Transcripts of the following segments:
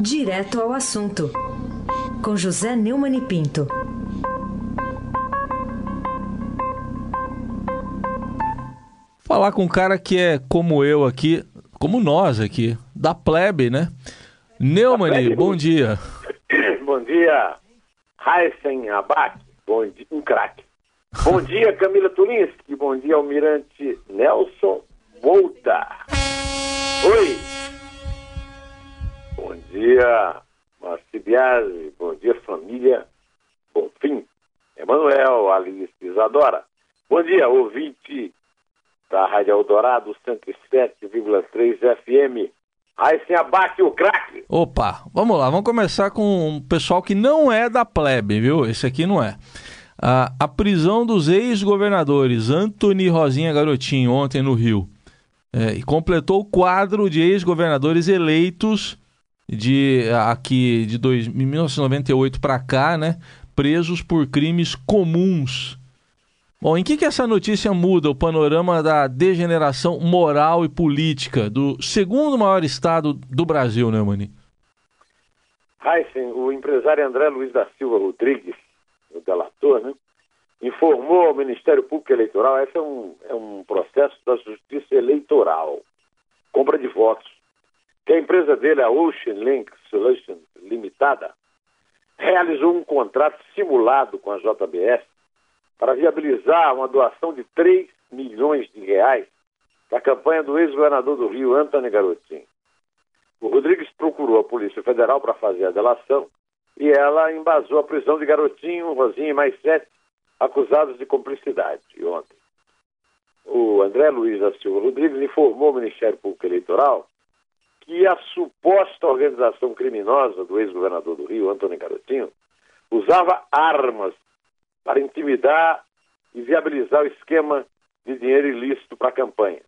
Direto ao assunto, com José Neumann e Pinto. Falar com um cara que é como eu aqui, como nós aqui, da plebe, né? Neumann, bom dia. Bom dia, Heisen Abac, bom dia, um craque. Bom dia, Camila Tulinski, bom dia, Almirante Nelson Volta. Oi! Bom dia, Marci Biasi. Bom dia, família. Bom fim. Emanuel, Alice Isadora. Bom dia, ouvinte da Rádio Eldorado 107,3 FM. Aí sim abate o craque. Opa, vamos lá, vamos começar com um pessoal que não é da plebe, viu? Esse aqui não é. A, a prisão dos ex-governadores Antony Rosinha Garotinho ontem no Rio. É, e completou o quadro de ex-governadores eleitos de aqui de dois, 1998 para cá, né, presos por crimes comuns. Bom, em que, que essa notícia muda o panorama da degeneração moral e política do segundo maior estado do Brasil, né, Mani? Heisen, o empresário André Luiz da Silva Rodrigues, o delator, né, informou ao Ministério Público Eleitoral, esse é um, é um processo da justiça eleitoral, compra de votos, que a empresa dele, a Ocean Link Solutions Limitada, realizou um contrato simulado com a JBS para viabilizar uma doação de 3 milhões de reais para a campanha do ex-governador do Rio, Antônio Garotinho. O Rodrigues procurou a Polícia Federal para fazer a delação e ela embasou a prisão de Garotinho, Rosinha e mais sete acusados de cumplicidade ontem. O André Luiz da Silva Rodrigues informou ao Ministério Público Eleitoral que a suposta organização criminosa do ex-governador do Rio, Antônio Garotinho, usava armas para intimidar e viabilizar o esquema de dinheiro ilícito para a campanha.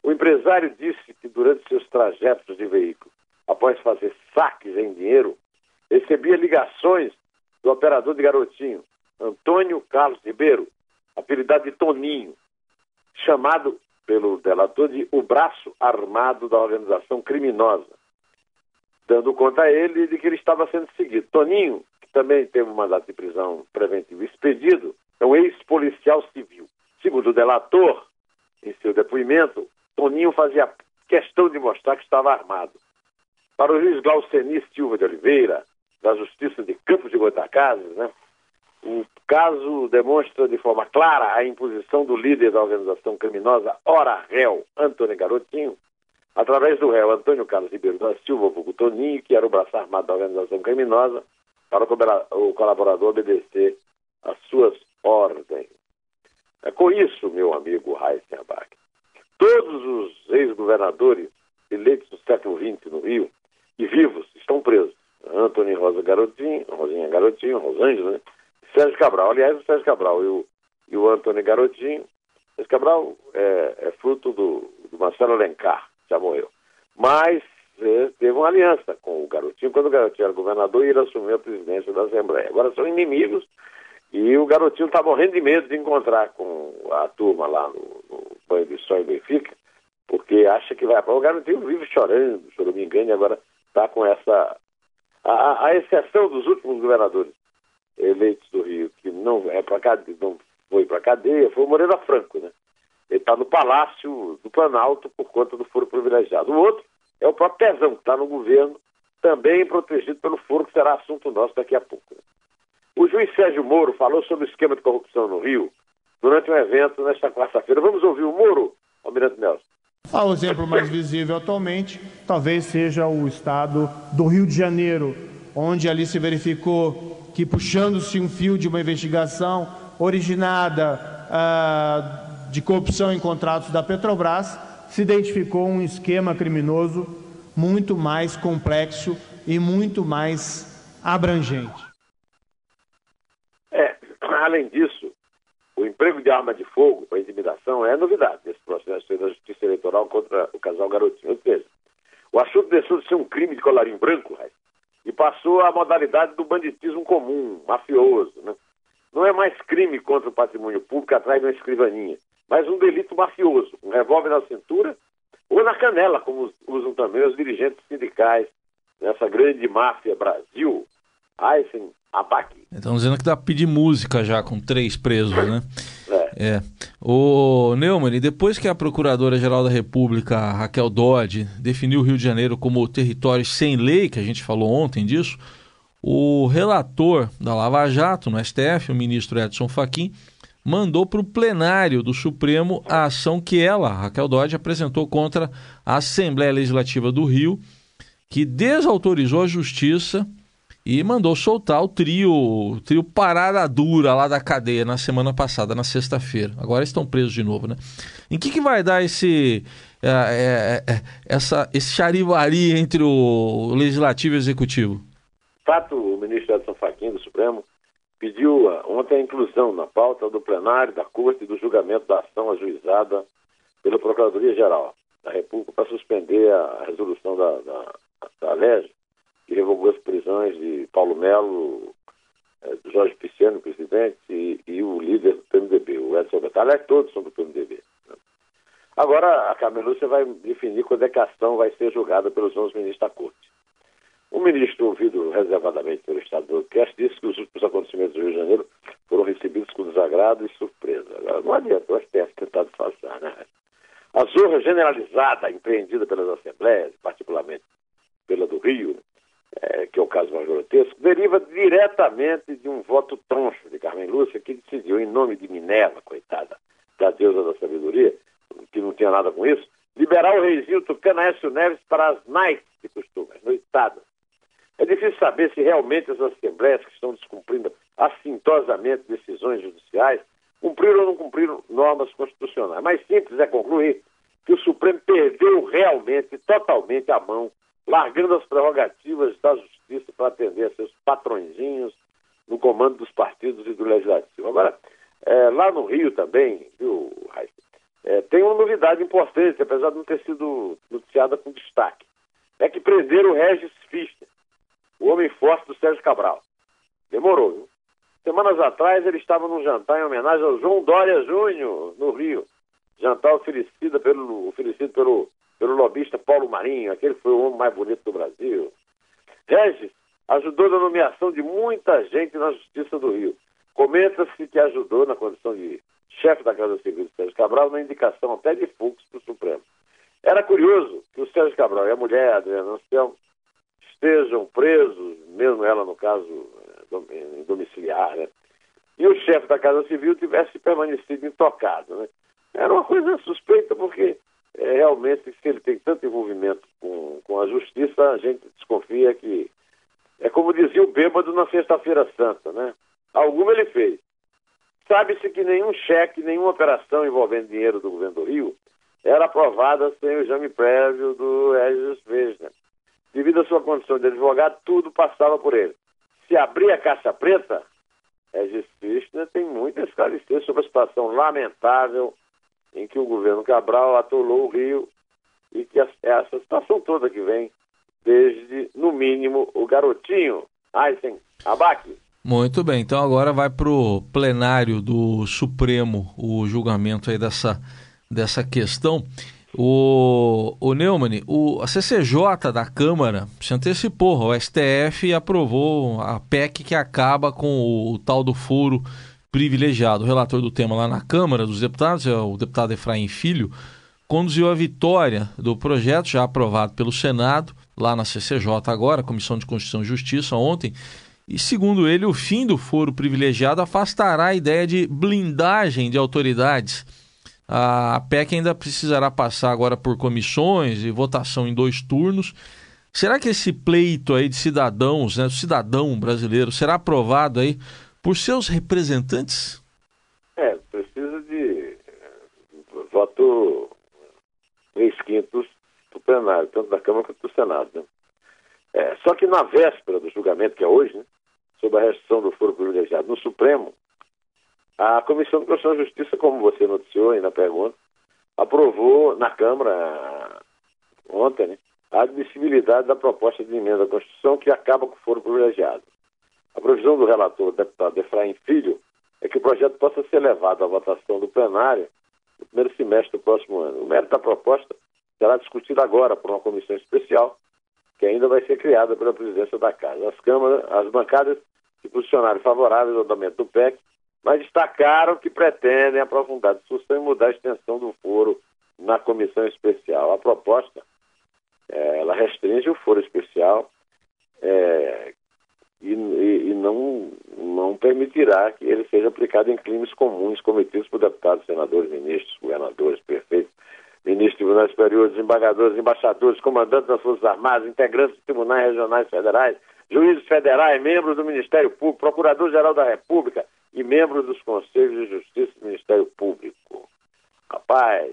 O empresário disse que durante seus trajetos de veículo, após fazer saques em dinheiro, recebia ligações do operador de Garotinho, Antônio Carlos Ribeiro, apelidado de Toninho, chamado pelo delator de o braço armado da organização criminosa, dando conta a ele de que ele estava sendo seguido. Toninho, que também teve um mandato de prisão preventivo expedido, é um ex-policial civil. Segundo o delator, em seu depoimento, Toninho fazia questão de mostrar que estava armado. Para o juiz Glauceni Silva de Oliveira, da Justiça de Campos de Goitacazes, né, o caso demonstra de forma clara a imposição do líder da organização criminosa, ora réu, Antônio Garotinho, através do réu Antônio Carlos Ribeiro da Silva Vulgo Toninho, que era o braço armado da organização criminosa, para o colaborador obedecer às suas ordens. É com isso, meu amigo Abac, todos os ex-governadores eleitos no século XX no Rio e vivos estão presos. Antônio Rosa Garotinho, Rosinha Garotinho, Rosângela, né? Sérgio Cabral. Aliás, o Sérgio Cabral e o, e o Antônio Garotinho. Sérgio Cabral é, é fruto do, do, Marcelo Alencar, já morreu. Mas é, teve uma aliança com o Garotinho quando o Garotinho era governador e ele assumiu a presidência da Assembleia. Agora são inimigos e o Garotinho está morrendo de medo de encontrar com a turma lá no, no banho de em Benfica, porque acha que vai. O Garotinho vive chorando, se eu não me engano, e agora está com essa. A, a exceção dos últimos governadores eleitos do Rio, que não é para cadeia, não foi para cadeia, foi o Moreira Franco, né? Ele está no Palácio do Planalto por conta do foro privilegiado. O outro é o próprio Pezão, que está no governo, também protegido pelo foro, que será assunto nosso daqui a pouco. Né? O juiz Sérgio Moro falou sobre o esquema de corrupção no Rio durante um evento nesta quarta-feira. Vamos ouvir o Moro, Almirante Nelson. O exemplo mais visível atualmente talvez seja o estado do Rio de Janeiro, onde ali se verificou que, puxando-se um fio de uma investigação originada ah, de corrupção em contratos da Petrobras, se identificou um esquema criminoso muito mais complexo e muito mais abrangente. É, além disso, o emprego de arma de fogo para intimidação é novidade nesse processo da Justiça Eleitoral contra o casal Garotinho. Ou seja, o assunto deixou de ser um crime de colarinho branco, e passou à modalidade do banditismo comum, mafioso. Né? Não é mais crime contra o patrimônio público atrás de uma escrivaninha, mas um delito mafioso, um revólver na cintura ou na canela, como usam também os dirigentes sindicais nessa grande máfia Brasil, Aysen Abac. Estão dizendo que dá para pedir música já com três presos, né? É. é. O Neumann, depois que a Procuradora-Geral da República, Raquel Dodge, definiu o Rio de Janeiro como território sem lei, que a gente falou ontem disso, o relator da Lava Jato no STF, o ministro Edson Fachin, mandou para o plenário do Supremo a ação que ela, Raquel Dodge, apresentou contra a Assembleia Legislativa do Rio, que desautorizou a justiça e mandou soltar o trio, o trio Parada Dura lá da cadeia na semana passada, na sexta-feira. Agora estão presos de novo, né? Em que, que vai dar esse, é, é, essa, esse charivari entre o legislativo e o executivo? Fato, o ministro Edson Fachin do Supremo pediu ontem a inclusão na pauta do plenário da Corte do julgamento da ação ajuizada pela Procuradoria-Geral da República para suspender a resolução da, da, da que revogou as prisões de Paulo Melo, eh, Jorge Pisciano, presidente, e, e, o líder do PMDB, o Edson Betalha, todos são do PMDB. Né? Agora, a Camelúcia vai definir quando é que a ação vai ser julgada pelos 11 ministros da Corte. O ministro, ouvido reservadamente pelo Estado do Cast, disse que os últimos acontecimentos do Rio de Janeiro foram recebidos com desagrado e surpresa. Agora, não adianta o STF tentar disfarçar, né? A zorra generalizada empreendida pelas assembleias, particularmente pela do Rio, é, que é o caso mais grotesco, deriva diretamente de um voto troncho de Carmen Lúcia, que decidiu, em nome de Minerva, coitada, da deusa da sabedoria, que não tinha nada com isso, liberar o reizinho Tucano Aécio Neves para as nights de costume, as noitadas é difícil saber se realmente as assembleias que estão descumprindo assintosamente decisões judiciais cumpriram ou não cumpriram normas constitucionais. Mais simples é concluir que o Supremo perdeu realmente, totalmente a mão, largando as prerrogativas da justiça para atender a seus patrõezinhos no comando dos partidos e do legislativo. Agora, é, lá no Rio também, viu, Raíssa, é, tem uma novidade importante, apesar de não ter sido noticiada com destaque. É que prenderam o Regis Fischer, o homem forte do Sérgio Cabral. Demorou, viu? Semanas atrás ele estava num jantar em homenagem ao João Dória Júnior, no Rio. Jantar oferecido pelo, oferecido pelo, pelo lobista Paulo Marinho, aquele que foi o homem mais bonito do Brasil. Regis ajudou na nomeação de muita gente na Justiça do Rio. Comenta-se que ajudou na condição de chefe da Casa Civil do Sérgio Cabral na indicação até de Fux para o Supremo. Era curioso que o Sérgio Cabral e a mulher, Adriana Anselmo, estejam presos, mesmo ela no caso em domiciliar, né? E o chefe da Casa Civil tivesse permanecido intocado, né? Era uma coisa suspeita, porque é, realmente, se ele tem tanto envolvimento com, com a justiça, a gente desconfia que. É como dizia o bêbado na Sexta-feira Santa, né? Alguma ele fez. Sabe-se que nenhum cheque, nenhuma operação envolvendo dinheiro do governo do Rio era aprovada sem o exame prévio do Regis Vesna devido à sua condição de advogado, tudo passava por ele. Se abrir a caixa preta, Regis Krishna tem muito a esclarecer sobre a situação lamentável em que o governo Cabral atolou o Rio e que essa situação toda que vem desde, no mínimo, o garotinho Aysen Abac. Muito bem, então agora vai para o plenário do Supremo o julgamento aí dessa, dessa questão. O, o Neumann, o, a CCJ da Câmara se antecipou, o STF aprovou a PEC que acaba com o, o tal do foro privilegiado. O relator do tema lá na Câmara dos Deputados, é o deputado Efraim Filho, conduziu a vitória do projeto, já aprovado pelo Senado, lá na CCJ agora, Comissão de Constituição e Justiça, ontem. E segundo ele, o fim do foro privilegiado afastará a ideia de blindagem de autoridades a PEC ainda precisará passar agora por comissões e votação em dois turnos. Será que esse pleito aí de cidadãos, né, do cidadão brasileiro, será aprovado aí por seus representantes? É, precisa de eh, voto três quintos do plenário, tanto da Câmara quanto do Senado. Né? É, só que na véspera do julgamento, que é hoje, né, sobre a restrição do foro privilegiado no Supremo, a Comissão de Constituição e Justiça, como você noticiou aí na pergunta, aprovou na Câmara ontem né, a admissibilidade da proposta de emenda à Constituição que acaba com o foro privilegiado. A provisão do relator, deputado Efraim Filho, é que o projeto possa ser levado à votação do plenário no primeiro semestre do próximo ano. O mérito da proposta será discutido agora por uma comissão especial que ainda vai ser criada pela presidência da Casa. As câmaras, as bancadas se posicionaram favoráveis ao andamento do PEC, mas destacaram que pretendem aprofundar a discussão e mudar a extensão do foro na comissão especial. A proposta, é, ela restringe o foro especial é, e, e, não, não permitirá que ele seja aplicado em crimes comuns cometidos por deputados, senadores, ministros, governadores, prefeitos, ministros de tribunais superiores, embargadores, embaixadores, comandantes das Forças Armadas, integrantes de tribunais regionais federais, juízes federais, membros do Ministério Público, Procurador-Geral da República e membros dos Conselhos de Justiça do Ministério Público. Rapaz,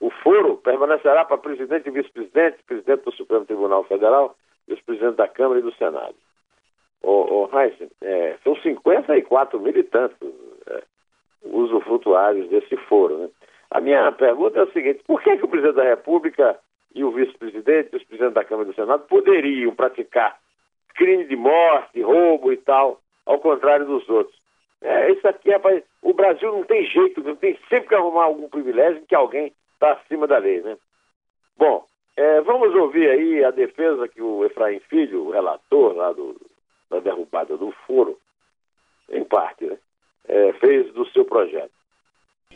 o foro permanecerá para presidente e vice-presidente, presidente do Supremo Tribunal Federal e os presidentes da Câmara e do Senado. Ô, Heisen, é, são 54 militantes é, usufrutuários desse foro, né? A minha pergunta é a seguinte: por que, que o presidente da República e o vice-presidente e os presidentes da Câmara e do Senado poderiam praticar crime de morte, roubo e tal, ao contrário dos outros? É, isso aqui, rapaz, o Brasil não tem jeito, não tem sempre que arrumar algum privilégio que alguém está acima da lei, né? Bom, é, vamos ouvir aí a defesa que o Efraim Filho, o relator lá do, da derrubada do foro, em parte, né, é, fez do seu projeto.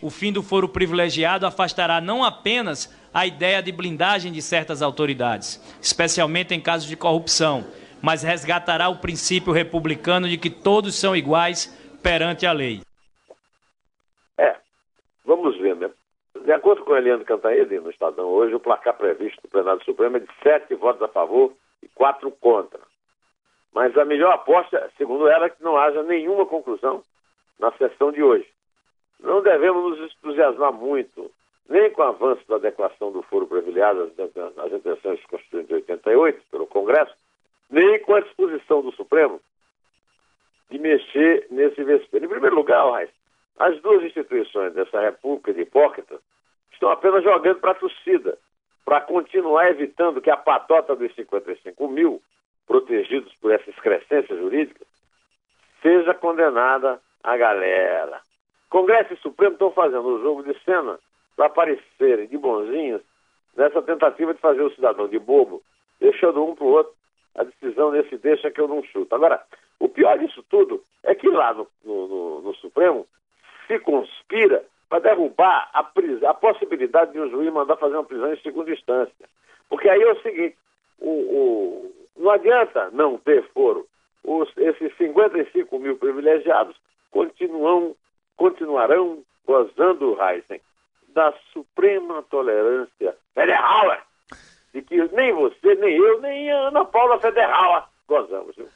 O fim do foro privilegiado afastará não apenas a ideia de blindagem de certas autoridades, especialmente em casos de corrupção, mas resgatará o princípio republicano de que todos são iguais perante a lei. É, vamos ver, né? De acordo com Eliane Cantaede, no Estadão hoje, o placar previsto do plenário supremo é de sete votos a favor e quatro contra. Mas a melhor aposta, segundo ela, é que não haja nenhuma conclusão na sessão de hoje. Não devemos nos entusiasmar muito, nem com o avanço da declaração do foro privilegiado nas intenções constituintes de 88 pelo Congresso, nem com a disposição do Supremo de mexer nesse vespeiro. Em primeiro lugar, Raiz, as duas instituições dessa república de hipócritas estão apenas jogando para a torcida, para continuar evitando que a patota dos 55 mil, protegidos por essa excrescência jurídica, seja condenada a galera. Congresso e Supremo estão fazendo o jogo de cena para aparecerem de bonzinhos nessa tentativa de fazer o cidadão de bobo, deixando um para o outro a decisão nesse deixa que eu não chuto. Agora, o pior disso tudo é que lá no, no, no, Supremo se conspira para derrubar a, a, possibilidade de um juiz mandar fazer uma prisão em segunda instância. Porque aí é o seguinte, o, o, não adianta não ter foro. Os, esses 55 mil privilegiados continuam continuarão gozando, Heisen, da suprema tolerância federal, de que nem você, nem eu, nem a Ana Paula Federal gozamos. Viu?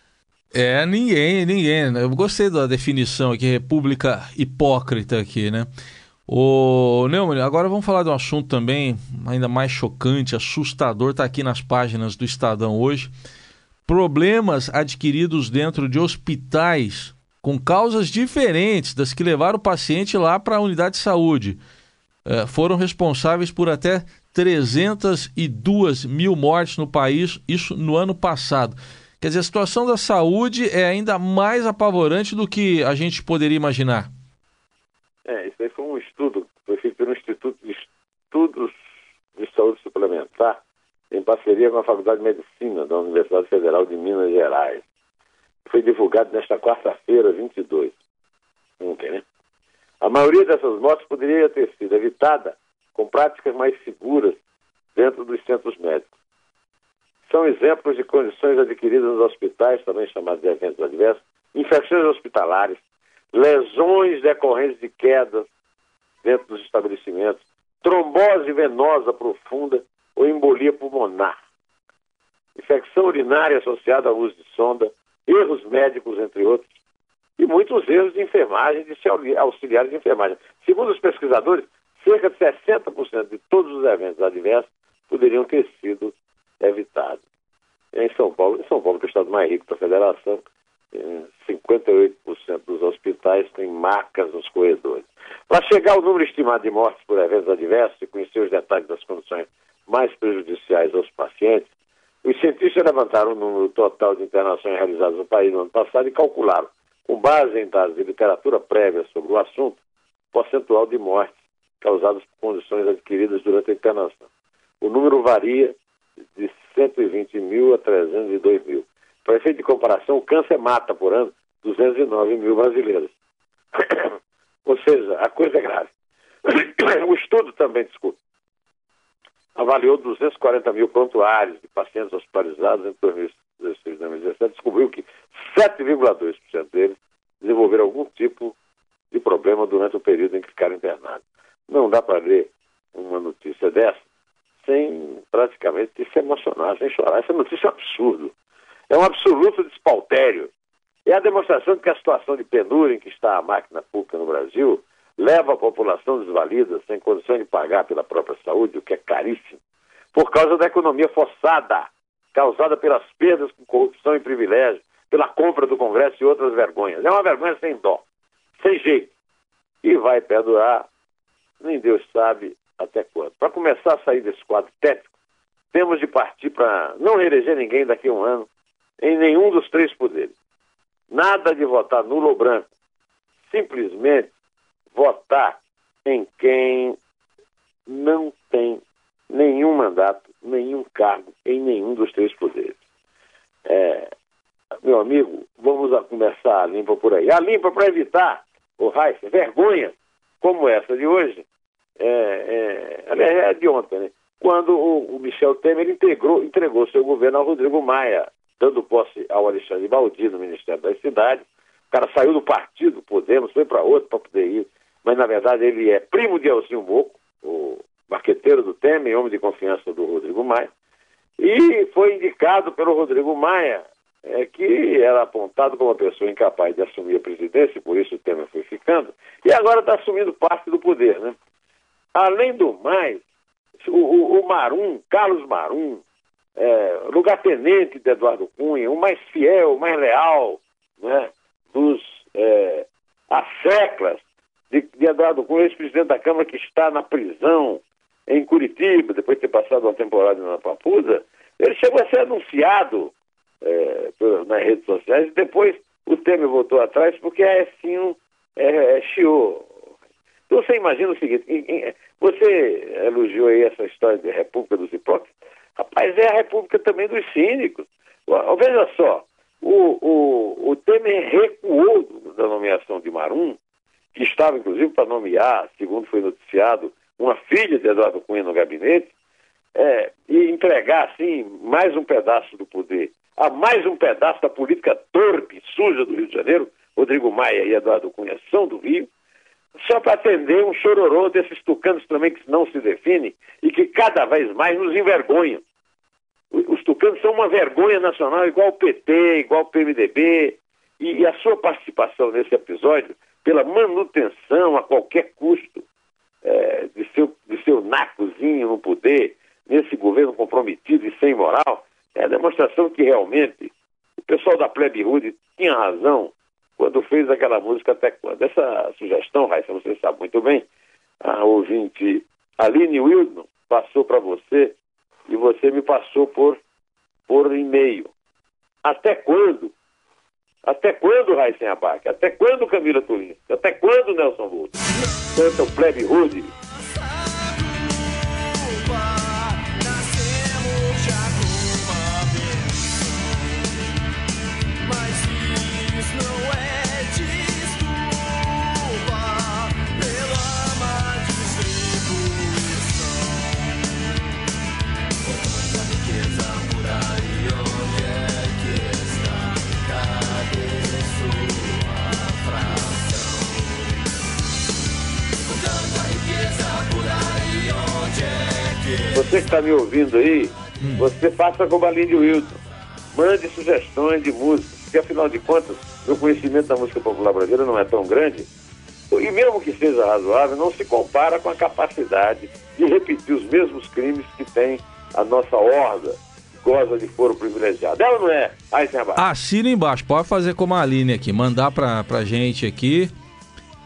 É, ninguém, ninguém. Eu gostei da definição aqui, república hipócrita aqui, né? O Neumann, agora vamos falar de um assunto também ainda mais chocante, assustador, está aqui nas páginas do Estadão hoje. Problemas adquiridos dentro de hospitais com causas diferentes das que levaram o paciente lá para a unidade de saúde. É, foram responsáveis por até 302 mil mortes no país, isso no ano passado. Quer dizer, a situação da saúde é ainda mais apavorante do que a gente poderia imaginar. É, isso aí foi um estudo, foi feito pelo Instituto de Estudos de Saúde Suplementar, em parceria com a Faculdade de Medicina da Universidade Federal de Minas Gerais foi divulgado nesta quarta-feira, 22, ontem, né? A maioria dessas mortes poderia ter sido evitada com práticas mais seguras dentro dos centros médicos. São exemplos de condições adquiridas nos hospitais, também chamados de eventos adversos, infecções hospitalares, lesões decorrentes de quedas dentro dos estabelecimentos, trombose venosa profunda ou embolia pulmonar, infecção urinária associada ao uso de sonda, erros médicos, entre outros, e muitos erros de enfermagem, de auxiliares de enfermagem. Segundo os pesquisadores, cerca de 60% de todos os eventos adversos poderiam ter sido evitados. Em São Paulo, em São Paulo, que é o estado mais rico da federação, 58% dos hospitais têm marcas nos corredores. Para chegar ao número estimado de mortes por eventos adversos e conhecer os detalhes das condições mais prejudiciais aos pacientes, os cientistas levantaram o número total de internações realizadas no país no ano passado e calcularam, com base em dados de literatura prévia sobre o assunto, o percentual de mortes causadas por condições adquiridas durante a internação. o número varia de 120 mil a 302 mil. Para efeito de comparação, o câncer mata por ano 209 mil brasileiros. Ou seja, a coisa é grave. O estudo também, desculpa, avaliou 240 mil prontuários de pacientes hospitalizados entre 2016 e 2017, descobriu que 7,2% deles desenvolveram algum tipo de problema durante o período em que ficaram internados. Não dá para ler uma notícia dessa sem praticamente se emocionar, sem chorar. Essa notícia é um absurdo. É um absoluto despautério. É a demonstração de que a situação de penúria em que está a máquina pública no Brasil leva a população desvalida, sem condição de pagar pela própria saúde, o que é caríssimo, por causa da economia forçada, causada pelas perdas com corrupção e privilégio, pela compra do Congresso e outras vergonhas. É uma vergonha sem dó, sem jeito. E vai perdurar, nem Deus sabe até quando. Para começar a sair desse quadro técnico, temos de partir para não eleger ninguém daqui a um ano em nenhum dos três poderes. Nada de votar nulo ou branco. Simplesmente votar em quem não tem nenhum mandato, nenhum cargo em nenhum dos três poderes. É, meu amigo, vamos a começar a limpa por aí. A limpa para evitar, o Reis, vergonha como essa de hoje, é, é, é de ontem, né? quando o, o Michel Temer integrou, entregou seu governo ao Rodrigo Maia, dando posse ao Alexandre Baldi no Ministério das Cidades. O cara saiu do partido, Podemos, foi para outro para poder ir, mas na verdade ele é primo de Elzinho Moco, o marqueteiro do Temer, homem de confiança do Rodrigo Maia, e foi indicado pelo Rodrigo Maia é, que era apontado como uma pessoa incapaz de assumir a presidência, por isso o Temer foi ficando, e agora está assumindo parte do poder. Né? Além do mais, o, o, o Marum, Carlos Marum, é, lugar-tenente de Eduardo Cunha, o mais fiel, o mais leal né, dos é, asseclas de, de Eduardo Cunha, ex-presidente da Câmara que está na prisão em Curitiba, depois de ter passado uma temporada na Papuda, ele chegou a ser anunciado é, nas redes sociais, e depois o Temer voltou atrás porque a Ecinho é, é, chiou. Então você imagina o seguinte, você elogiou aí essa história de República dos Hipócritas, rapaz, é a República também dos cínicos. Veja só, o, o, o Temer recuou da nomeação de Marum, que estava inclusive para nomear, segundo foi noticiado, uma filha de Eduardo Cunha no gabinete, é, e entregar assim mais um pedaço do poder a mais um pedaço da política torpe suja do Rio de Janeiro, Rodrigo Maia e Eduardo Cunha são do Rio, só para atender um chororô desses tucanos também que não se definem e que cada vez mais nos envergonham. Os tucanos são uma vergonha nacional, igual o PT, igual o PMDB, e, a sua participação nesse episódio, pela manutenção a qualquer custo é, de, seu, de seu nacozinho no poder, nesse governo comprometido e sem moral, é a demonstração que realmente o pessoal da Plebe Rude tinha razão quando fez aquela música até quando. Essa sugestão, Raíssa, você sabe muito bem, a ouvinte Aline Wildman passou para você e você me passou por, por e-mail. Até quando? Até quando, Raíssa Abac? Até quando, Camila Tulim? Até quando, Nelson Volta? Canta o Plebe Rude Você que está me ouvindo aí, hum. você faça como a Lindy Wilson. Mande sugestões de músicas, porque afinal de contas, meu conhecimento da música popular brasileira não é tão grande. E mesmo que seja razoável, não se compara com a capacidade de repetir os mesmos crimes que tem a nossa horda goza de foro privilegiado. Ela não é? Eisenbach. Assina embaixo, pode fazer como a Aline aqui, mandar pra, pra gente aqui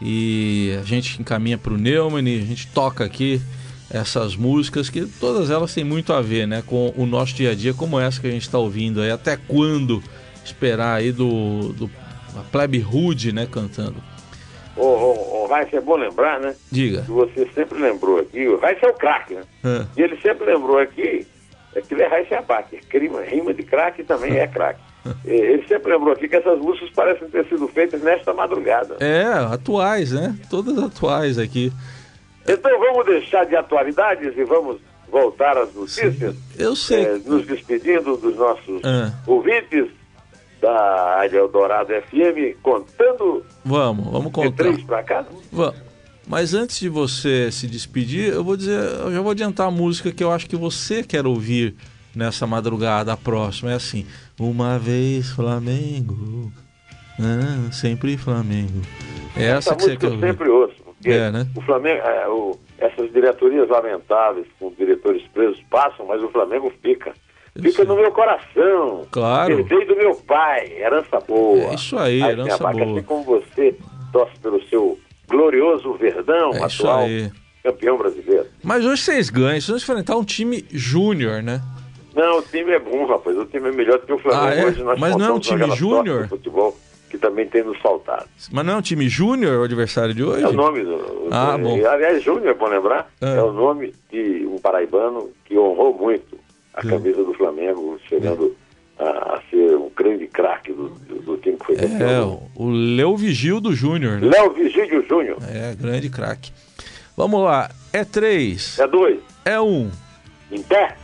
e a gente encaminha pro Neumann e a gente toca aqui essas músicas que todas elas têm muito a ver, né, com o nosso dia a dia, como essa que a gente está ouvindo aí. Até quando esperar aí do, do a Plebe Rude, né, cantando? Ô, ô, ô, é bom lembrar, né? Diga. Que você sempre lembrou aqui, o Raíssa é o craque, né? É. E ele sempre lembrou aqui, é que ele é Raíssa Abac, rima, rima de craque também é craque. Ele sempre lembrou aqui que essas músicas parecem ter sido feitas nesta madrugada. É, atuais, né? Todas atuais aqui. Então vamos deixar de atualidades e vamos voltar às notícias, Eu sei. eh, nos despedindo dos nossos Ah. ouvintes da Rádio Eldorado FM, contando Vamos, vamos de contar. três para cá. Va- Mas antes de você se despedir, eu vou dizer, eu já vou adiantar a música que eu acho que você quer ouvir nessa madrugada próxima. É assim: Uma vez Flamengo, ah, sempre Flamengo. É essa, Essa que você quer eu ouvir. sempre ouço, porque É, né? o Flamengo, é, o- essas diretorias lamentáveis com diretores presos passam, mas o Flamengo fica. Fica no meu coração. Claro. Veio do meu pai, herança boa. É isso aí, Aí, herança Abaca, boa. Assim como você torce pelo seu glorioso Verdão, É atual campeão brasileiro. Mas hoje vocês ganham, vocês vão enfrentar um time júnior, né? Não, o time é bom, rapaz. O time é melhor do que o Flamengo. Ah, é? Hoje nós Mas não é um time júnior? futebol que também tem nos faltado. Mas não é um time júnior o adversário de hoje? É o nome do. Ah, do- bom. Aliás, Júnior, é bom lembrar, Ah. é o nome de um paraibano que honrou muito a Sim. camisa do Flamengo, chegando a, a ser um grande craque do, do- time que foi É, campeão. o o Leo Vigil do Júnior, né? Léo Vigílio Júnior. É, grande craque. Vamos lá. É três, É dois. é um. Em pé.